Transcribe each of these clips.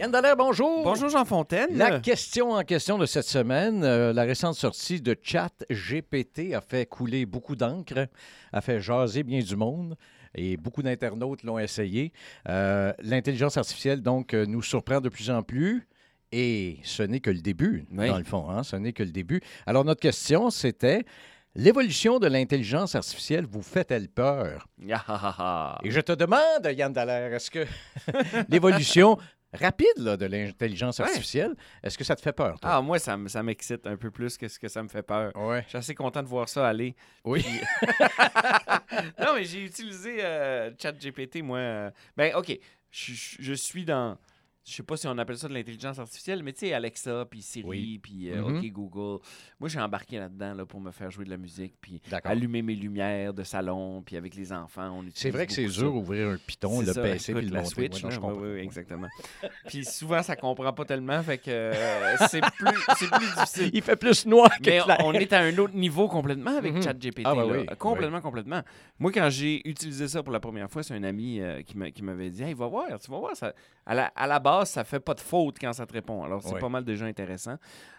Yann Dallaire, bonjour. Bonjour Jean Fontaine. La question en question de cette semaine, euh, la récente sortie de Chat GPT a fait couler beaucoup d'encre, a fait jaser bien du monde et beaucoup d'internautes l'ont essayé. Euh, L'intelligence artificielle, donc, euh, nous surprend de plus en plus. Et ce n'est que le début, Oui. dans le fond. hein, ce n'est que le début. Alors, notre question, c'était l'évolution de l'intelligence artificielle vous fait-elle peur? Ah, ah, ah. Et je te demande, Yann Dallaire, est-ce que l'évolution rapide là, de l'intelligence Ouais. artificielle, est-ce que ça te fait peur? toi? Ah, moi, ça, me- ça m'excite un peu plus que ce que ça me fait peur. Ouais. Je suis assez content de voir ça aller. Oui. non, mais j'ai utilisé euh, ChatGPT, moi. euh, Ben, OK. Je, je- je suis dans. Je sais pas si on appelle ça de l'intelligence artificielle, mais tu sais, Alexa, puis Siri, Oui. puis euh, Mhm. OK Google. Moi, j'ai embarqué là-dedans là, pour me faire jouer de la musique, puis allumer mes lumières de salon, puis avec les enfants, C'est vrai que c'est dur ouvrir un piton, le ça, PC puis le la monter. Switch, Ouais, non, je ouais, ouais, exactement. Puis souvent, ça comprend pas tellement, fait que euh, c'est plus, difficile. Il fait plus noir que Mais on est à un autre niveau complètement avec Mhm. ChatGPT. Ah, bah oui, complètement, complètement. Moi, quand j'ai utilisé ça pour la première fois, c'est un ami euh, qui m'avait dit Hey, va voir, tu vas voir. Ça, à, la, à la base, ça fait pas de faute quand ça te répond. Alors, c'est Ouais. pas mal déjà intéressant.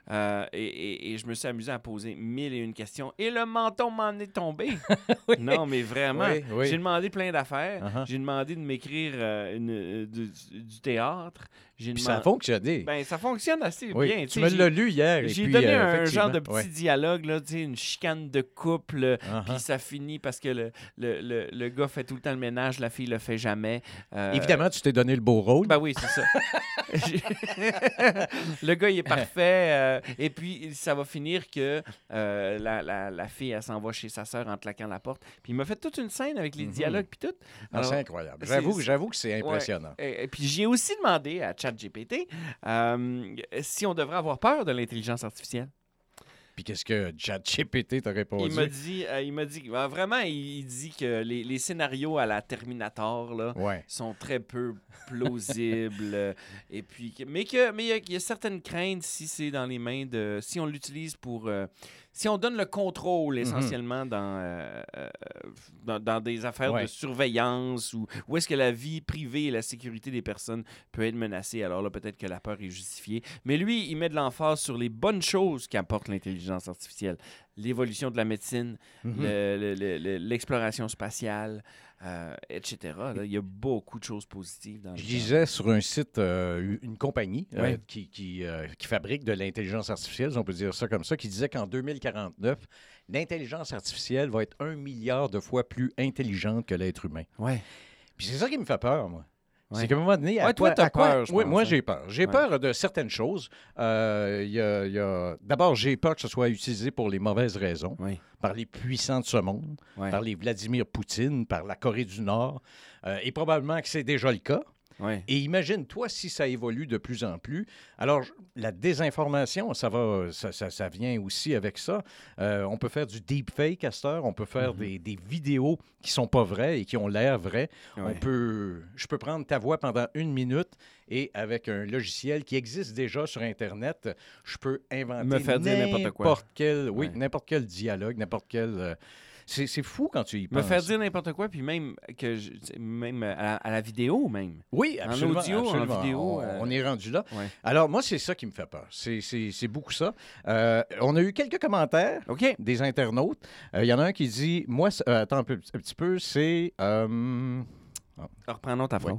Euh, et, et- et je me suis amusé à poser mille et une questions. Et le menton m'en est tombé. Non, mais vraiment. Oui, oui. J'ai demandé plein d'affaires. Uh-huh. J'ai demandé de m'écrire euh, euh, du, du théâtre. J'ai Puis ça a fonctionné. Ben, ça fonctionne assez oui. bien. tu me l'as lu hier. j'ai donné euh, un genre de petit ouais. dialogue, là, une chicane de couple, euh, Uh-huh. puis ça finit parce que le, le, le, le gars fait tout le temps le ménage, la fille le fait jamais. Euh, Évidemment, tu t'es donné le beau rôle. Ben oui, c'est ça. Le gars, il est parfait. euh, et puis, ça va finir que la, la, la fille, elle s'en va chez sa sœur en claquant la porte. Puis, il m'a fait toute une scène avec les Mhm. dialogues, puis tout. Ah, c'est incroyable. J'avoue, que c'est Ouais. impressionnant. Et, et puis j'ai aussi demandé à ChatGPT euh, si on devrait avoir peur de l'intelligence artificielle? Puis qu'est-ce que ChatGPT t'a répondu? Il m'a dit, euh, il m'a dit, euh, vraiment, il, dit que les, les scénarios à la Terminator là, Ouais. sont très peu plausibles. euh, et puis, mais que, mais il y a- il y, a certaines craintes si c'est dans les mains de, si on l'utilise pour, si on donne le contrôle Mhm. essentiellement dans, euh, euh, dans, dans des affaires Ouais. de surveillance ou où est-ce que la vie privée et la sécurité des personnes peut être menacée. Alors là, peut-être que la peur est justifiée. Mais lui, il met de l'emphase sur les bonnes choses qu'apporte l'intelligence artificielle. L'évolution de la médecine, Mhm. le- le- le- le- l'exploration spatiale, euh, etc. Là, il y a beaucoup de choses positives dans Je le lisais sur un site euh, une compagnie euh, qui, qui, qui fabrique de l'intelligence artificielle, si on peut dire ça comme ça, qui disait qu'en 2049, l'intelligence artificielle va être un milliard de fois plus intelligente que l'être humain. Ouais. Puis c'est ça qui me fait peur, moi. Ouais. C'est qu'à un moment donné, à Ouais, toi, quoi- peur, Oui, moi, hein. j'ai peur. J'ai Ouais. peur de certaines choses. Euh, a- D'abord, j'ai peur que ce soit utilisé pour les mauvaises raisons, par les puissants de ce monde, par les Vladimir Poutine, par la Corée du Nord, euh, et probablement que c'est déjà le cas. Ouais. Et imagine-toi si ça évolue de plus en plus. Alors, la désinformation, ça va, ça, ça- ça vient aussi avec ça. Euh, on peut faire du deepfake à cette heure. On peut faire Mhm. des, des vidéos qui sont pas vraies et qui ont l'air vraies. On peut, je peux prendre ta voix pendant une minute et avec un logiciel qui existe déjà sur Internet, je peux inventer n'importe quel, oui, Ouais. n'importe quel dialogue, n'importe quel. euh, c'est fou quand tu y penses. Me faire dire n'importe quoi, puis même, que je- même à, la, à la vidéo, même. Oui, En absolument. audio, en absolument. vidéo, On, euh, on est rendu là. Ouais. Alors, moi, c'est ça qui me fait peur. C'est- beaucoup ça. Euh, on a eu quelques commentaires des internautes. Euh, Il y en a un qui dit Moi, attends un, peu- un petit peu, c'est. euh, Reprenons ta Oui. phrase.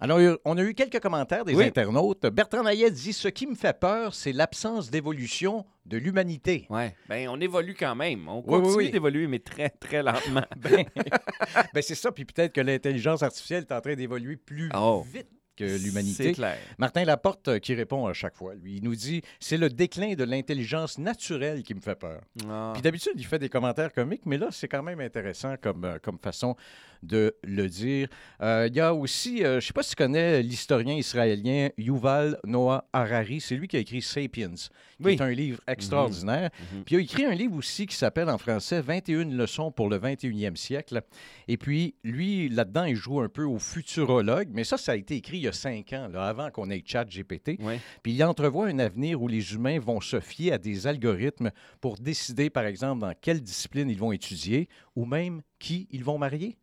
Alors, on a eu quelques commentaires des Oui. internautes. Bertrand Nayet dit Ce qui me fait peur, c'est l'absence d'évolution de l'humanité. Ouais. Ben, on évolue quand même. On Oui, continue oui, oui. d'évoluer, mais très, très lentement. Ben, ben, c'est ça. Puis peut-être que l'intelligence artificielle est en train d'évoluer plus Oh. vite que C'est l'humanité. clair. Martin Laporte, euh, qui répond à chaque fois, lui, il nous dit c'est le déclin de l'intelligence naturelle qui me fait peur. Ah. Puis d'habitude, il fait des commentaires comiques, mais là, c'est quand même intéressant comme, euh, comme façon de le dire. Euh, Il y a aussi, euh, je ne sais pas si tu connais l'historien israélien Yuval Noah Harari, c'est lui qui a écrit Sapiens, qui Oui. est un livre extraordinaire. Mhm. Puis il a écrit un livre aussi qui s'appelle en français 21 leçons pour le 21e siècle. Et puis, lui, là-dedans, il joue un peu au futurologue, mais ça, ça a été écrit il y a cinq ans, là, avant qu'on ait chat GPT. Puis il entrevoit un avenir où les humains vont se fier à des algorithmes pour décider, par exemple, dans quelle discipline ils vont étudier ou même qui ils vont marier.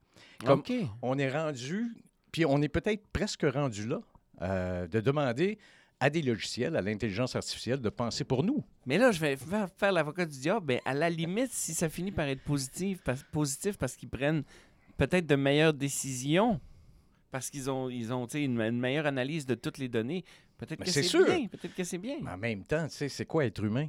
Comme-. On est rendu, puis on est peut-être presque rendu là, euh, de demander à des logiciels, à l'intelligence artificielle, de penser pour nous. Mais là, je vais faire, faire l'avocat du diable. À la limite, si ça finit par être positif, parce, positif parce qu'ils prennent peut-être de meilleures décisions, parce qu'ils ont, ils ont une, une meilleure analyse de toutes les données, peut-être que c'est bien. Peut-être que c'est bien. Mais en même temps, tu sais, c'est quoi être humain?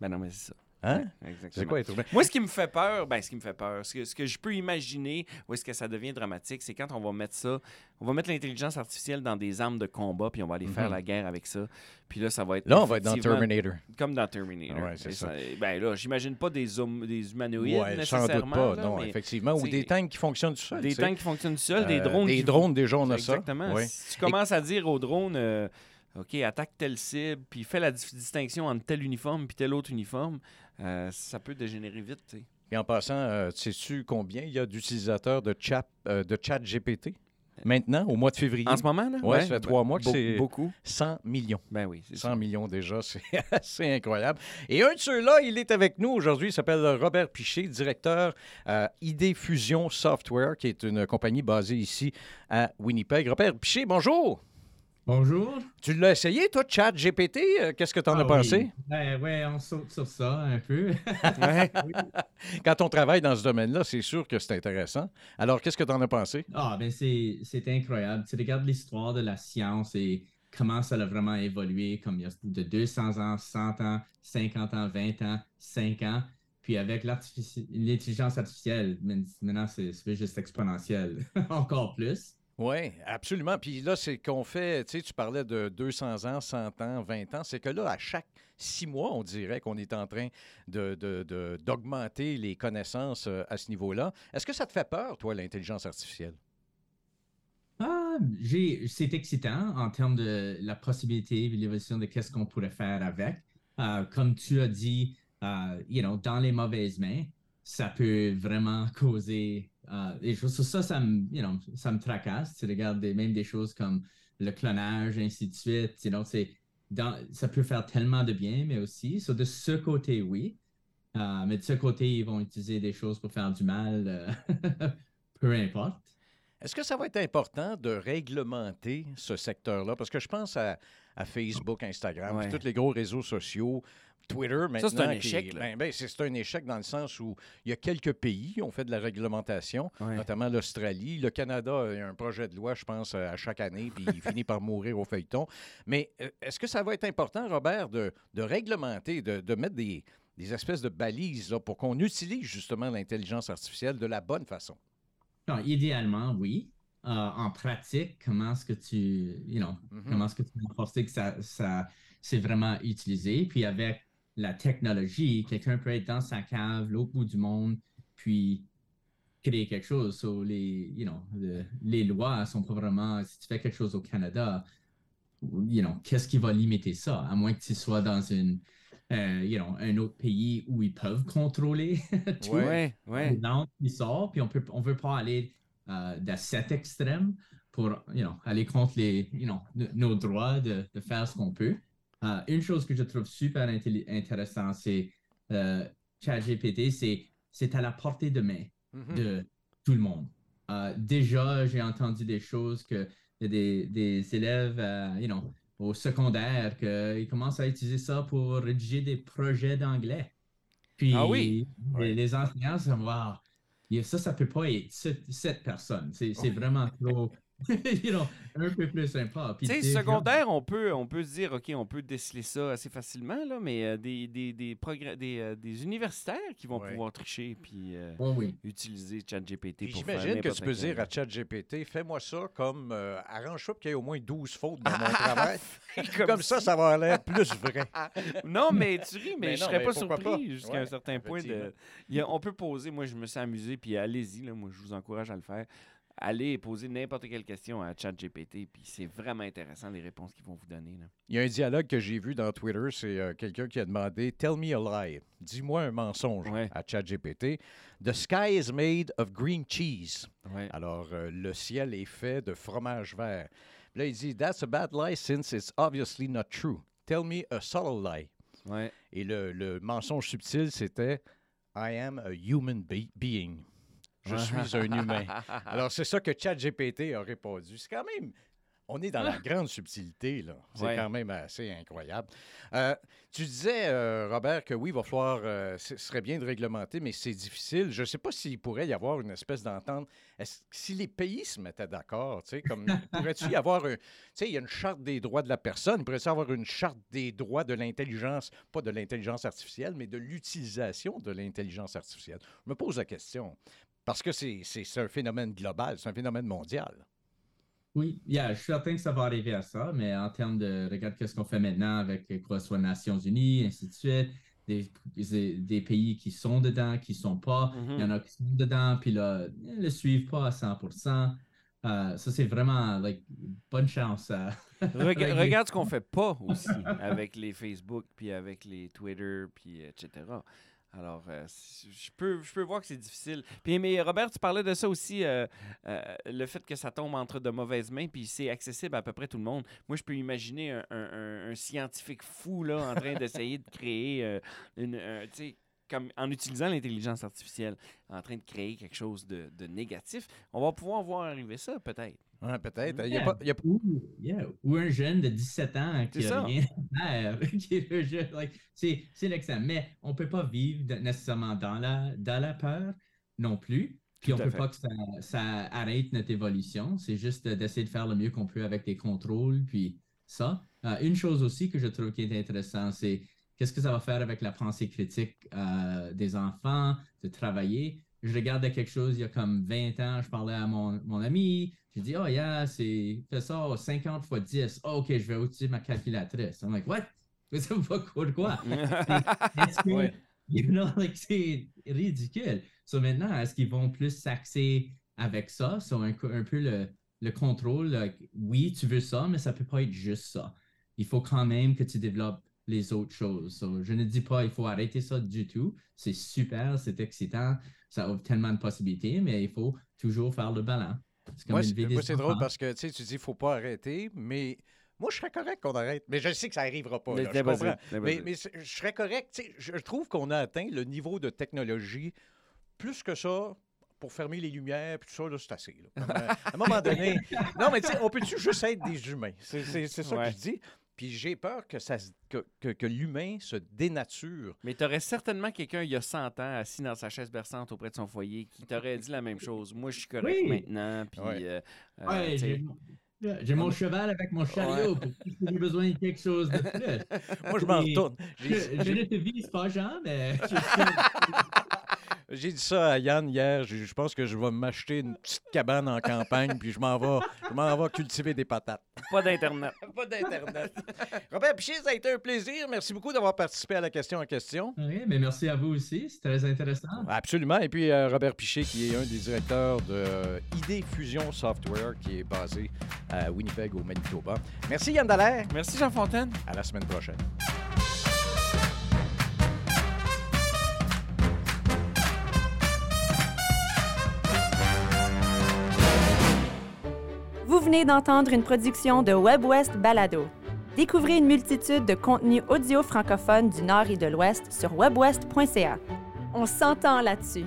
Ben non, mais c'est ça. Hein? Exactement. C'est quoi? Moi, ce qui me fait peur, ben, ce qui me fait peur, ce que, ce que je peux imaginer où est-ce que ça devient dramatique, c'est quand on va mettre ça, on va mettre l'intelligence artificielle dans des armes de combat, puis on va aller faire Mhm. la guerre avec ça. Puis là, ça va être. Là, on va être dans Terminator. Comme dans Terminator. Ouais, c'est ça. Ben là, j'imagine pas des, hum- des humanoïdes Ouais, sans doute nécessairement. pas, là, non, effectivement. Ou des tanks qui fonctionnent tout seuls. Des tanks qui fonctionnent tout seuls, des Euh, drones. Des qui- drones, déjà, on a ça. Exactement. Ouais. Si tu commences à dire aux drones, euh, OK, attaque telle cible, puis fais la distinction entre tel uniforme puis tel autre uniforme, euh, ça peut dégénérer vite. Et en passant, euh, sais-tu combien il y a d'utilisateurs de chat, euh, de chat GPT maintenant, au mois de février? En ce moment, là? Ouais, ça fait trois mois que c'est- Beaucoup. 100 millions. Ben oui, c'est 100 ça. millions déjà, c'est assez incroyable. Et un de ceux-là, il est avec nous aujourd'hui. Il s'appelle Robert Piché, directeur euh, ID Fusion Software, qui est une compagnie basée ici à Winnipeg. Robert Piché, bonjour. Bonjour. Tu l'as essayé, toi, Chat GPT? Euh, Qu'est-ce que tu en Ah as pensé? oui. Ben, ouais, on saute sur ça un peu. Ouais. Quand on travaille dans ce domaine-là, c'est sûr que c'est intéressant. Alors, qu'est-ce que tu en as pensé? Ah, ben c'est incroyable. Tu regardes l'histoire de la science et comment ça a vraiment évolué, comme il y a de 200 ans, 100 ans, 50 ans, 20 ans, 5 ans. Puis avec l'intelligence artificielle, maintenant, c'est juste exponentiel. Encore plus. Oui, absolument. Puis là, c'est qu'on fait, tu sais, tu parlais de 200 ans, 100 ans, 20 ans. C'est que là, à chaque six mois, on dirait qu'on est en train de- de- de- d'augmenter les connaissances euh, à ce niveau-là. Est-ce que ça te fait peur, toi, l'intelligence artificielle? Ah, c'est excitant en termes de la possibilité et l'évolution de qu'est-ce qu'on pourrait faire avec. Euh, comme tu as dit, euh, you know, dans les mauvaises mains, ça peut vraiment causer euh, des. Ça, ça me, you ça me tracasse. Tu regardes des- même des choses comme le clonage, ainsi de suite. You know, dans, ça peut faire tellement de bien, mais aussi, so de ce côté, oui. Euh, mais de ce côté, ils vont utiliser des choses pour faire du mal, euh, peu importe. Est-ce que ça va être important de réglementer ce secteur-là? Parce que je pense à, à Facebook, Instagram, Ouais. tous les gros réseaux sociaux, Twitter maintenant. c'est un échec, ben, ben, c'est un échec dans le sens où il y a quelques pays qui ont fait de la réglementation, Ouais. notamment l'Australie. Le Canada a un projet de loi, je pense, à chaque année, puis il finit par mourir au feuilleton. Mais euh, est-ce que ça va être important, Robert, de, de réglementer, de, de mettre des, des espèces de balises là, pour qu'on utilise justement l'intelligence artificielle de la bonne façon? Non, idéalement, oui. Euh, en pratique, comment est-ce que tu, you know, Mhm. comment est-ce que tu vas forcer que ça, ça c'est vraiment utilisé? Puis avec la technologie, quelqu'un peut être dans sa cave, l'autre bout du monde, puis créer quelque chose. So, les, you know, le- les lois sont pas vraiment, si tu fais quelque chose au Canada, you know, qu'est-ce qui va limiter ça? À moins que tu sois dans une, euh, you know, un autre pays où ils peuvent contrôler tout Ouais, ouais. qui sort, puis on peut, on veut pas aller euh, de cet extrême pour, you know, aller contre les, you know, nos droits de, de faire ce qu'on peut. Euh, une chose que je trouve super intelli- intéressant, c'est euh, ChatGPT, c'est, c'est à la portée de main Mhm. de tout le monde. Déjà, j'ai entendu des choses que des, des élèves, you know, au secondaire, qu'ils commencent à utiliser ça pour rédiger des projets d'anglais. Puis Ah oui? les, Ouais. les enseignants se disent, Wow, ça, ça peut pas être cette, cette personne. C'est c'est vraiment trop you know, un peu plus sympa. Tu sais, déjà- secondaire, on peut, on peut se dire, OK, on peut déceler ça assez facilement, là, mais euh, des, des, des, progr- des, euh, des universitaires qui vont Ouais. pouvoir tricher puis euh, Oh oui. utiliser ChatGPT pour faire J'imagine que tu peux dire à ChatGPT, fais-moi ça comme euh, arrange-toi qu'il y ait au moins 12 fautes dans mon travail. Comme comme ça, ça va avoir l'air plus vrai. Non, mais tu ris, mais, Mais je serais pas surpris jusqu'à Ouais, un certain point. De... a- on peut poser, moi je me suis amusé, puis allez-y, là, moi je vous encourage à le faire. Allez poser n'importe quelle question à ChatGPT, puis c'est vraiment intéressant les réponses qu'ils vont vous donner. Là. Il y a un dialogue que j'ai vu dans Twitter, c'est euh, quelqu'un qui a demandé Tell me a lie. Dis-moi un mensonge Ouais. à ChatGPT. The sky is made of green cheese. Ouais. Alors, euh, le ciel est fait de fromage vert. Puis là, il dit That's a bad lie since it's obviously not true. Tell me a subtle lie. Ouais. Et le, le mensonge subtil, c'était I am a human be- being. Je suis un humain. Alors, c'est ça que ChatGPT a répondu. C'est quand même. On est dans la grande subtilité, là. C'est Ouais. quand même assez incroyable. Euh, tu disais, euh, Robert, que oui, il va falloir. euh, ce serait bien de réglementer, mais c'est difficile. Je ne sais pas s'il pourrait y avoir une espèce d'entente. Est-ce- Si les pays se mettaient d'accord, tu sais, comme. Pourrait-tu y avoir un. Tu sais, il y a une charte des droits de la personne. Pourrait-il y avoir une charte des droits de l'intelligence, pas de l'intelligence artificielle, mais de l'utilisation de l'intelligence artificielle? Je me pose la question. Parce que c'est un phénomène global, c'est un phénomène mondial. Oui, yeah, je suis certain que ça va arriver à ça, mais en termes de, regarde qu'est-ce qu'on fait maintenant avec euh, quoi soit Nations Unies, ainsi de suite, des, des, des pays qui sont dedans, qui sont pas, il y en a qui sont dedans, puis là, ils le suivent pas à 100%. Euh, ça, c'est vraiment, like, bonne chance regarde ce qu'on fait pas aussi avec les Facebook, puis avec les Twitter, puis etc. Alors, euh, je peux, je peux voir que c'est difficile. Puis, mais Robert, tu parlais de ça aussi, euh, euh, le fait que ça tombe entre de mauvaises mains, puis c'est accessible à peu près tout le monde. Moi, je peux imaginer un, un- un- un scientifique fou là, en train d'essayer de créer une, un- tu sais, comme en utilisant l'intelligence artificielle, en train de créer quelque chose de, de négatif. On va pouvoir voir arriver ça, peut-être. Ouais, Peut-être. Il y a Yeah. pas- a- Ou, yeah, ou un jeune de 17 ans qui a ça. rien à faire. like, c'est c'est l'exemple. Mais on ne peut pas vivre de- nécessairement dans la, dans la peur non plus. Puis Tout on ne peut fait. pas que ça, ça arrête notre évolution. C'est juste d'essayer de faire le mieux qu'on peut avec des contrôles. Puis ça. Euh, une chose aussi que je trouve qui est intéressant, c'est qu'est-ce que ça va faire avec la pensée critique euh, des enfants, de travailler? Je regardais quelque chose il y a comme 20 ans, je parlais à mon, mon ami, j'ai dit, oh yeah, c'est, fais ça 50 fois 10. Oh, ok, je vais utiliser ma calculatrice. I'm like, what? Ça va quoi? De quoi? Ouais. you know, like, c'est ridicule. So maintenant, est-ce qu'ils vont plus s'axer avec ça? So un, un peu le, le contrôle, like, oui, tu veux ça, mais ça peut pas être juste ça. Il faut quand même que tu développes les autres choses. So, je ne dis pas il faut arrêter ça du tout. C'est super, c'est excitant, ça offre tellement de possibilités, mais il faut toujours faire le comme Moi, c'est drôle parce que tu sais, tu dis qu'il ne faut pas arrêter, mais moi, je serais correct qu'on arrête. Mais je sais que ça n'arrivera pas. Mais là, je comprends. Mais, mais serais correct. tu sais, Je trouve qu'on a atteint le niveau de technologie plus que ça. Pour fermer les lumières, puis tout ça, là, c'est assez. là. Comme, euh, à un moment donné. Non, mais tu sais, on peut-tu juste être des humains? C'est ça Ouais. que je dis. Puis j'ai peur que, ça, que, que- que l'humain se dénature. Mais tu aurais certainement quelqu'un il y a 100 ans assis dans sa chaise berçante auprès de son foyer qui t'aurait dit la même chose. Moi, je suis correct Oui. maintenant. Puis, Ouais. euh, euh, Ouais, j'ai mon cheval avec mon chariot pour si j'ai besoin de quelque chose de plus. Moi, je m'en retourne. Je, ne te vise pas, Jean, mais je suis- J'ai dit ça à Yann hier. Je je pense que je vais m'acheter une petite cabane en campagne, puis je m'en vais, je m'en vais cultiver des patates. pas d'Internet. Pas d'Internet. Robert Piché, ça a été un plaisir. Merci beaucoup d'avoir participé à la question en question. Oui, mais merci à vous aussi, c'est très intéressant. Absolument. Et puis euh, Robert Piché, qui est un des directeurs de ID Fusion Software, qui est basé à Winnipeg, au Manitoba. Merci Yann Dallaire. Merci, Jean Fontaine. À la semaine prochaine. Vous venez d'entendre une production de WebWest Balado. Découvrez une multitude de contenus audio francophones du Nord et de l'Ouest sur webwest.ca. On s'entend là-dessus.